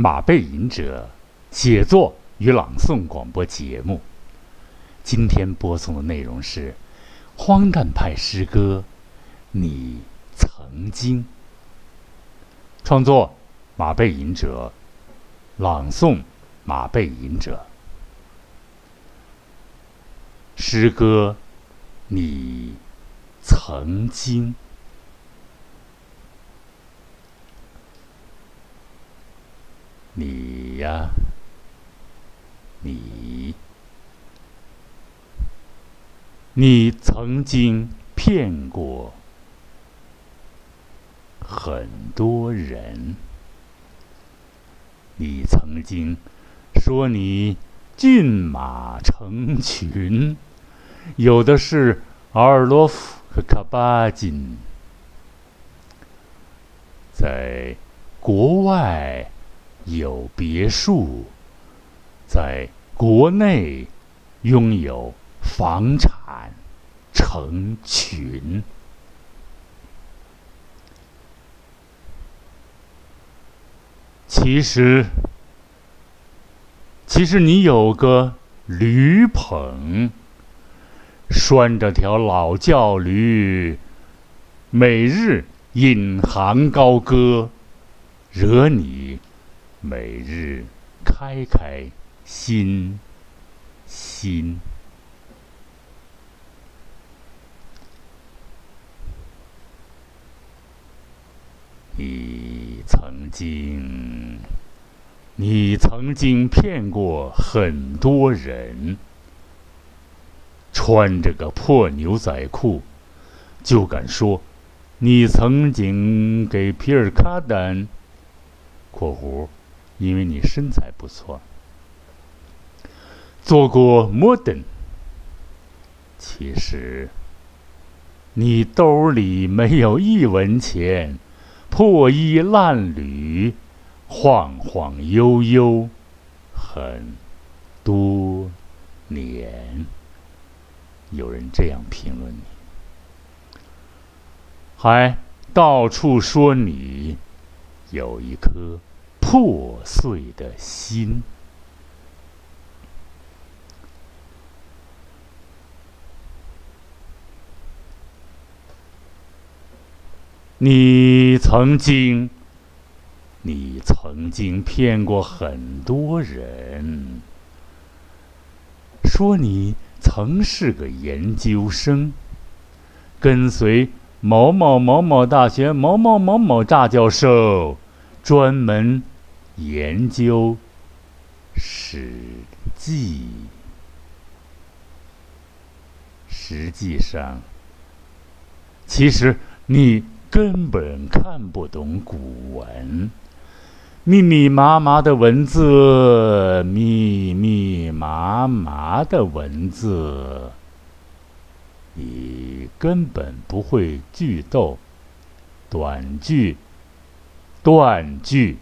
马背吟者写作与朗诵广播节目。今天播送的内容是荒诞派诗歌《你曾经》。创作马背吟者，朗诵马背吟者。诗歌《你曾经》。你呀，你，你曾经骗过很多人，你曾经说你骏马成群，有的是阿尔洛夫和卡巴金，在国外。有别墅，在国内拥有房产成群。其实，其实你有个驴棚，拴着条老叫驴，每日引吭高歌，惹你。每日开开心心，你曾经，你曾经骗过很多人，穿着个破牛仔裤，就敢说你曾经给皮尔卡丹（括弧）。因为你身材不错，做过 modern，其实你兜里没有一文钱，破衣烂履，晃晃悠悠，很多年。有人这样评论你，还到处说你有一颗。破碎的心，你曾经，你曾经骗过很多人，说你曾是个研究生，跟随某某某某大学某某某某大教授，专门。研究《史记》，实际上，其实你根本看不懂古文，密密麻麻的文字，密密麻麻的文字，你根本不会句逗、短句、断句。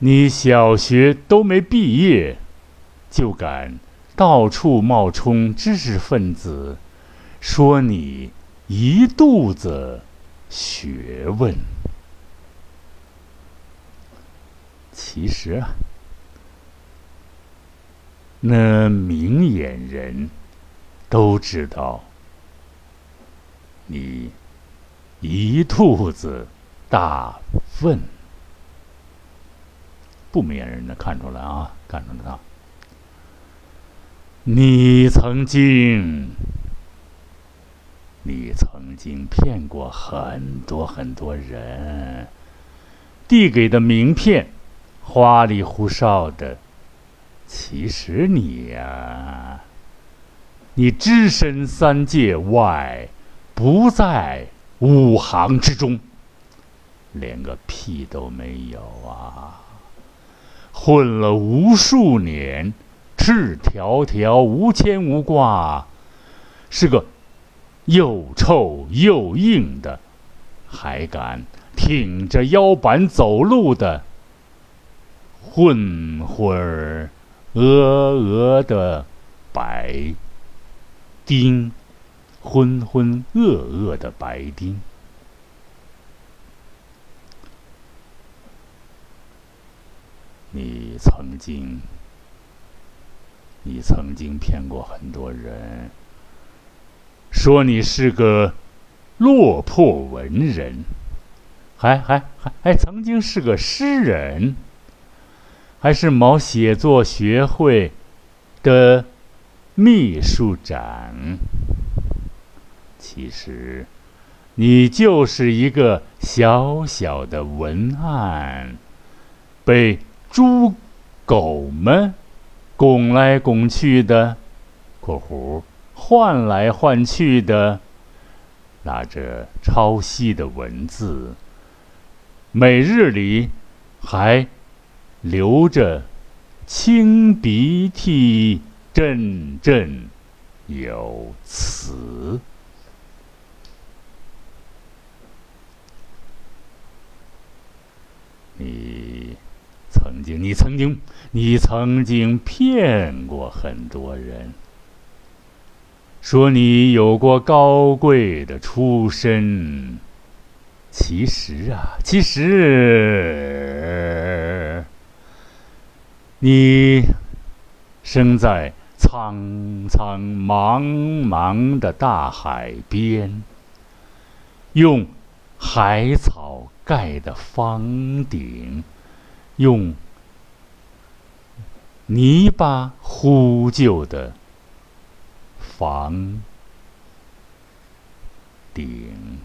你小学都没毕业，就敢到处冒充知识分子，说你一肚子学问。其实啊，那明眼人都知道，你一肚子大粪。不明眼人能看出来啊，看出来。你曾经，你曾经骗过很多很多人，递给的名片花里胡哨的。其实你呀，你只身三界外，不在五行之中，连个屁都没有啊！混了无数年，赤条条、无牵无挂，是个又臭又硬的，还敢挺着腰板走路的混混儿，鹅鹅的白丁，浑浑噩噩的白丁。你曾经，你曾经骗过很多人，说你是个落魄文人，还还还还曾经是个诗人，还是某写作学会的秘书长。其实，你就是一个小小的文案，被猪狗们拱来拱去的（括弧换来换去的），拿着抄袭的文字，每日里还流着清鼻涕，振振有词。你曾经，你曾经，你曾经骗过很多人，说你有过高贵的出身。其实啊，其实你生在苍苍茫茫的大海边，用海草。盖的房顶，用泥巴糊就的房顶，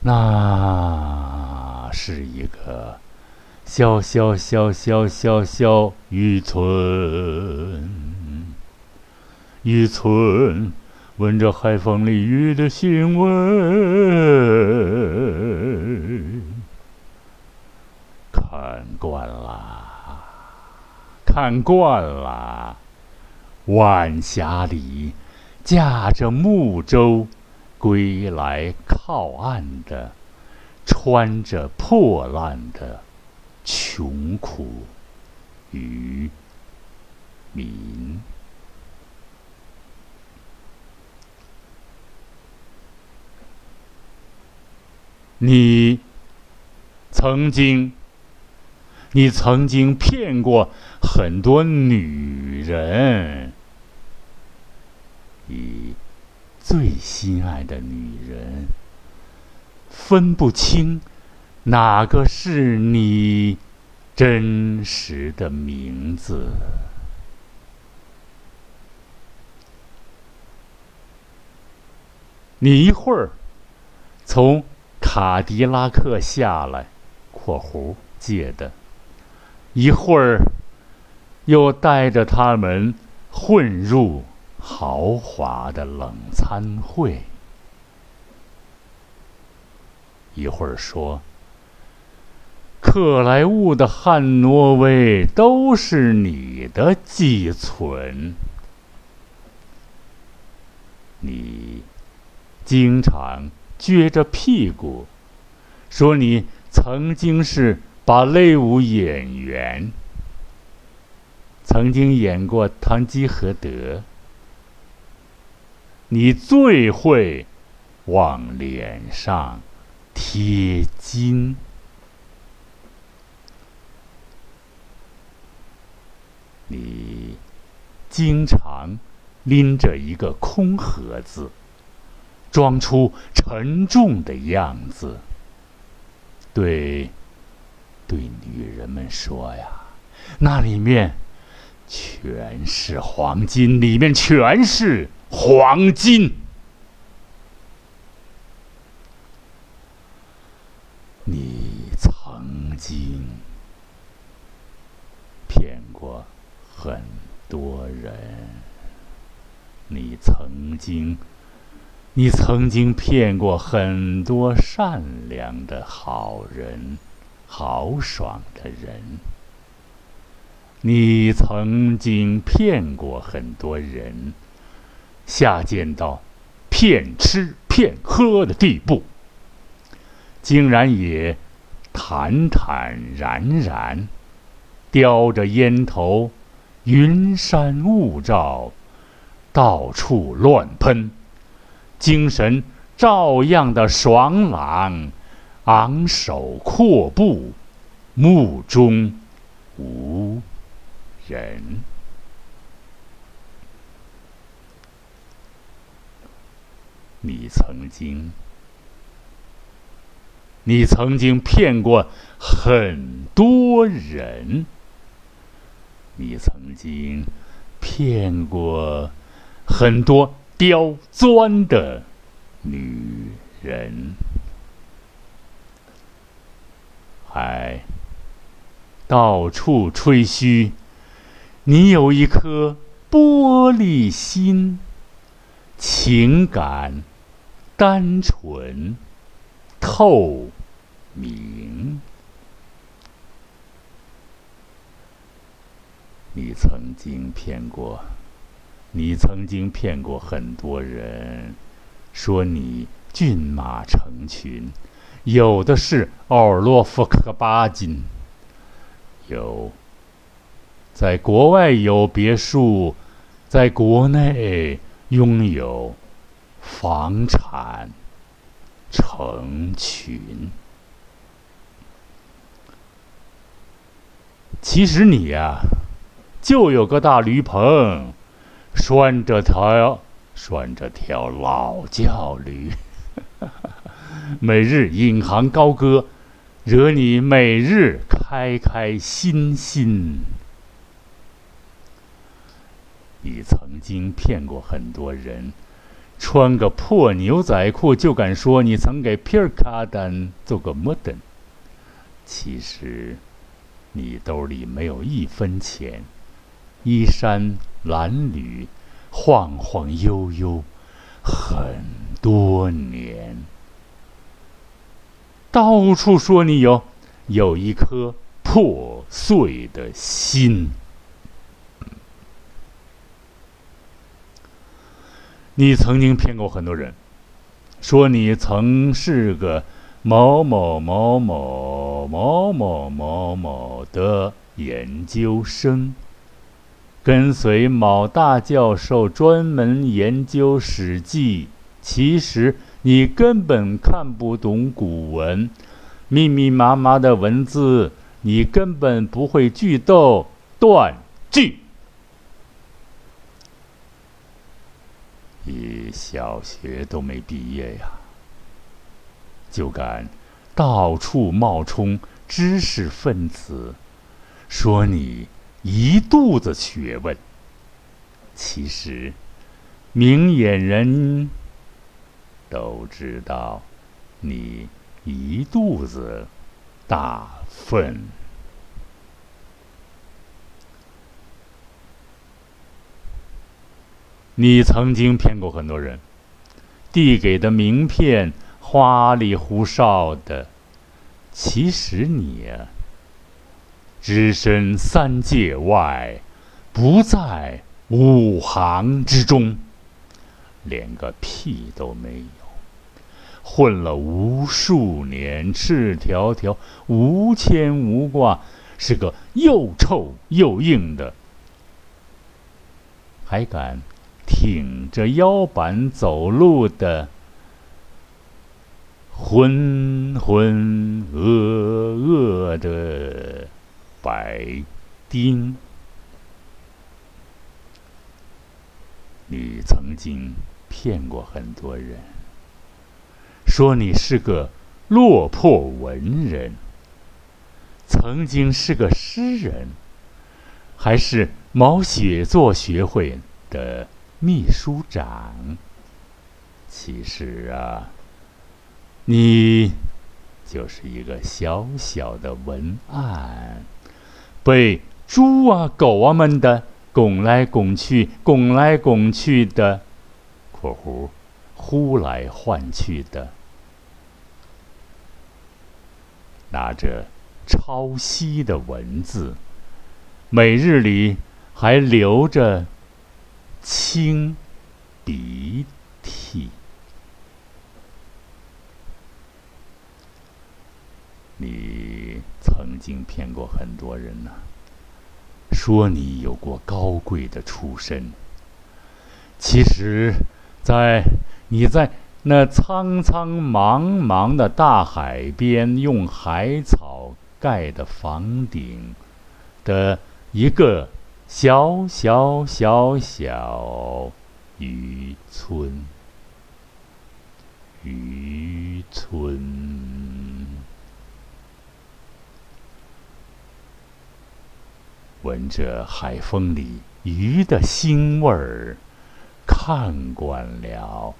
那是一个小小小小小小渔村。渔村，闻着海风里雨的腥味，看惯了，看惯了。晚霞里，驾着木舟归来靠岸的，穿着破烂的穷苦渔民。你曾经，你曾经骗过很多女人，你最心爱的女人，分不清哪个是你真实的名字。你一会儿从。卡迪拉克下来（括弧借的），一会儿又带着他们混入豪华的冷餐会，一会儿说克莱坞的汉诺威都是你的寄存，你经常。撅着屁股，说你曾经是芭蕾舞演员，曾经演过《堂吉诃德》，你最会往脸上贴金，你经常拎着一个空盒子。装出沉重的样子，对，对女人们说呀，那里面全是黄金，里面全是黄金。你曾经骗过很多人，你曾经。你曾经骗过很多善良的好人、豪爽的人。你曾经骗过很多人，下贱到骗吃骗喝的地步，竟然也坦坦然然，叼着烟头，云山雾罩，到处乱喷。精神照样的爽朗，昂首阔步，目中无人。你曾经，你曾经骗过很多人，你曾经骗过很多刁钻的女人，还到处吹嘘你有一颗玻璃心，情感。单纯、透明。你曾经骗过，你曾经骗过很多人，说你骏马成群，有的是奥尔洛夫克巴金，有在国外有别墅，在国内拥有。房产成群，其实你呀，就有个大驴棚，拴着条拴着条老叫驴，每日引吭高歌，惹你每日开开心心。你曾经骗过很多人。穿个破牛仔裤就敢说你曾给皮尔卡丹做过 modern，其实你兜里没有一分钱，衣衫褴褛，晃晃悠悠很多年，到处说你有有一颗破碎的心。你曾经骗过很多人，说你曾是个某某某某某某某某的研究生，跟随某大教授专门研究《史记》。其实你根本看不懂古文，密密麻麻的文字，你根本不会句逗断句。你小学都没毕业呀，就敢到处冒充知识分子，说你一肚子学问。其实，明眼人都知道你一肚子大粪。你曾经骗过很多人，递给的名片花里胡哨的，其实你呀，只身三界外，不在五行之中，连个屁都没有，混了无数年，赤条条，无牵无挂，是个又臭又硬的，还敢。挺着腰板走路的浑浑噩噩的白丁，你曾经骗过很多人，说你是个落魄文人，曾经是个诗人，还是毛写作学会的。秘书长，其实啊，你就是一个小小的文案，被猪啊狗啊们的拱来拱去、拱来拱去的（括弧呼来唤去的），拿着抄袭的文字，每日里还留着。清鼻涕，你经骗过很多人呢。说你有过高贵的出身，其实，在你在那苍苍茫茫的大海边，用海草盖的房顶的一个小小小小渔村，渔村，闻着海风里鱼的腥味儿，看惯了。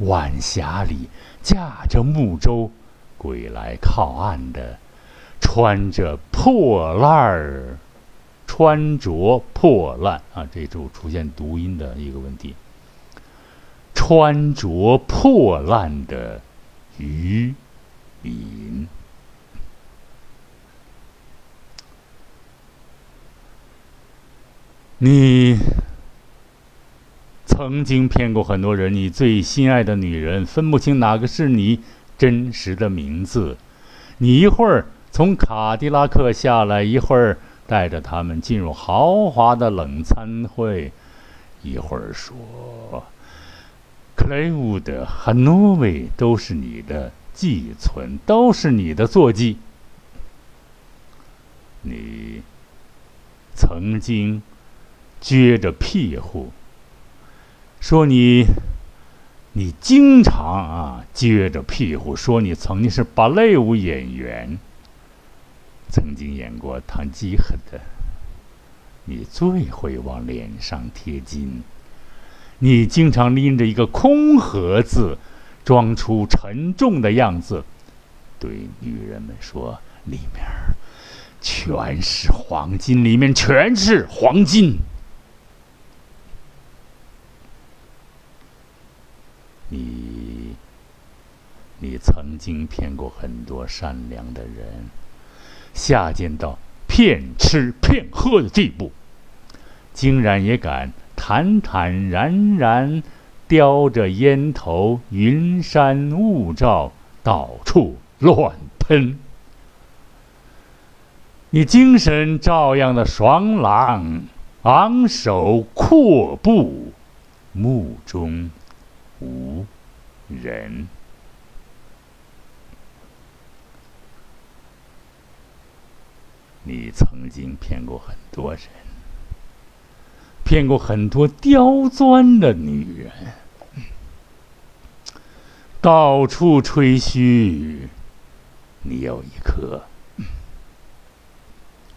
晚霞里，驾着木舟，归来靠岸的，穿着破烂儿，穿着破烂啊！这就出现读音的一个问题。穿着破烂的渔民，你。曾经骗过很多人，你最心爱的女人分不清哪个是你真实的名字。你一会儿从卡迪拉克下来，一会儿带着他们进入豪华的冷餐会，一会儿说克雷伍德和诺维都是你的寄存，都是你的坐骑。你曾经撅着屁股。说你，你经常啊撅着屁股说你曾经是芭蕾舞演员，曾经演过《唐吉诃德》，你最会往脸上贴金。你经常拎着一个空盒子，装出沉重的样子，对女人们说：“里面全是黄金，里面全是黄金。”你，你曾经骗过很多善良的人，下贱到骗吃骗喝的地步，竟然也敢坦坦然然叼着烟头，云山雾罩，到处乱喷。你精神照样的爽朗，昂首阔步，目中。无人，你曾经骗过很多人，骗过很多刁钻的女人，到处吹嘘你有一颗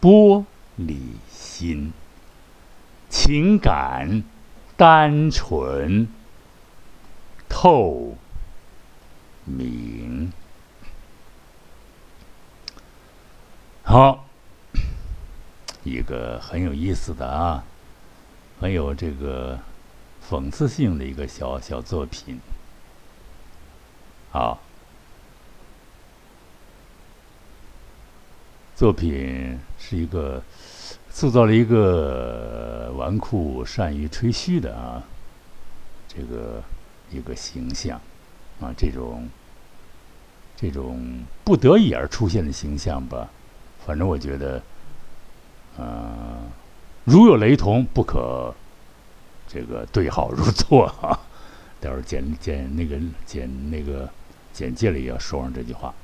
玻璃心，情感单纯。透明，好，一个很有意思的啊，很有这个讽刺性的一个小小作品，好，作品是一个塑造了一个纨绔善于吹嘘的啊，这个。一个形象，啊，这种这种不得已而出现的形象吧，反正我觉得，呃，如有雷同，不可这个对号入座哈。待会儿简简那个简那个简介里要说上这句话。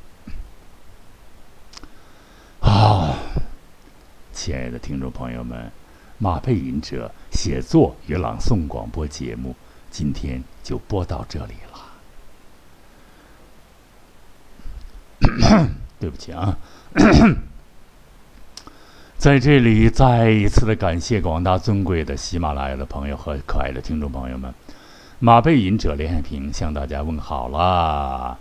啊，亲爱的听众朋友们，马背吟者写作与朗诵广播节目。今天就播到这里了，对不起啊，在这里再一次的感谢广大尊贵的喜马拉雅的朋友和可爱的听众朋友们，马背吟者连海平向大家问好啦！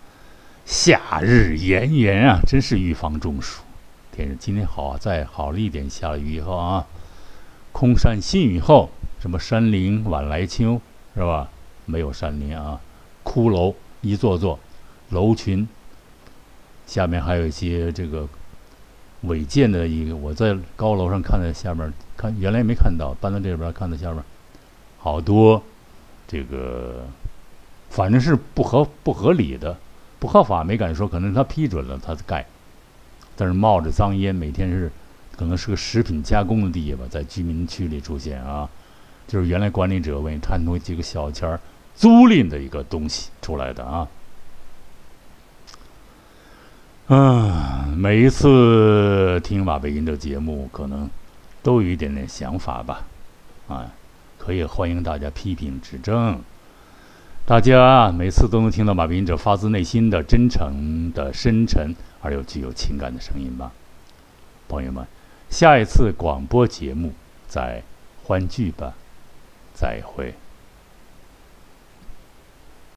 夏日炎炎啊，真是预防中暑。天，今天好，再好了一点，下了雨以后啊，空山新雨后，什么山林晚来秋。是吧？没有山林啊，骷髅一座座，楼群。下面还有一些这个违建的一个，我在高楼上看到下面看，原来没看到，搬到这边看到下面好多这个，反正是不合不合理的，不合法没敢说，可能他批准了他盖，但是冒着脏烟，每天是可能是个食品加工的地吧，在居民区里出现啊。就是原来管理者为贪图几个小钱儿，租赁的一个东西出来的啊。嗯，每一次听马背音的节目，可能都有一点点想法吧，啊，可以欢迎大家批评指正。大家每次都能听到马背音者发自内心的、真诚的、深沉而又具有情感的声音吧，朋友们，下一次广播节目再欢聚吧，再会。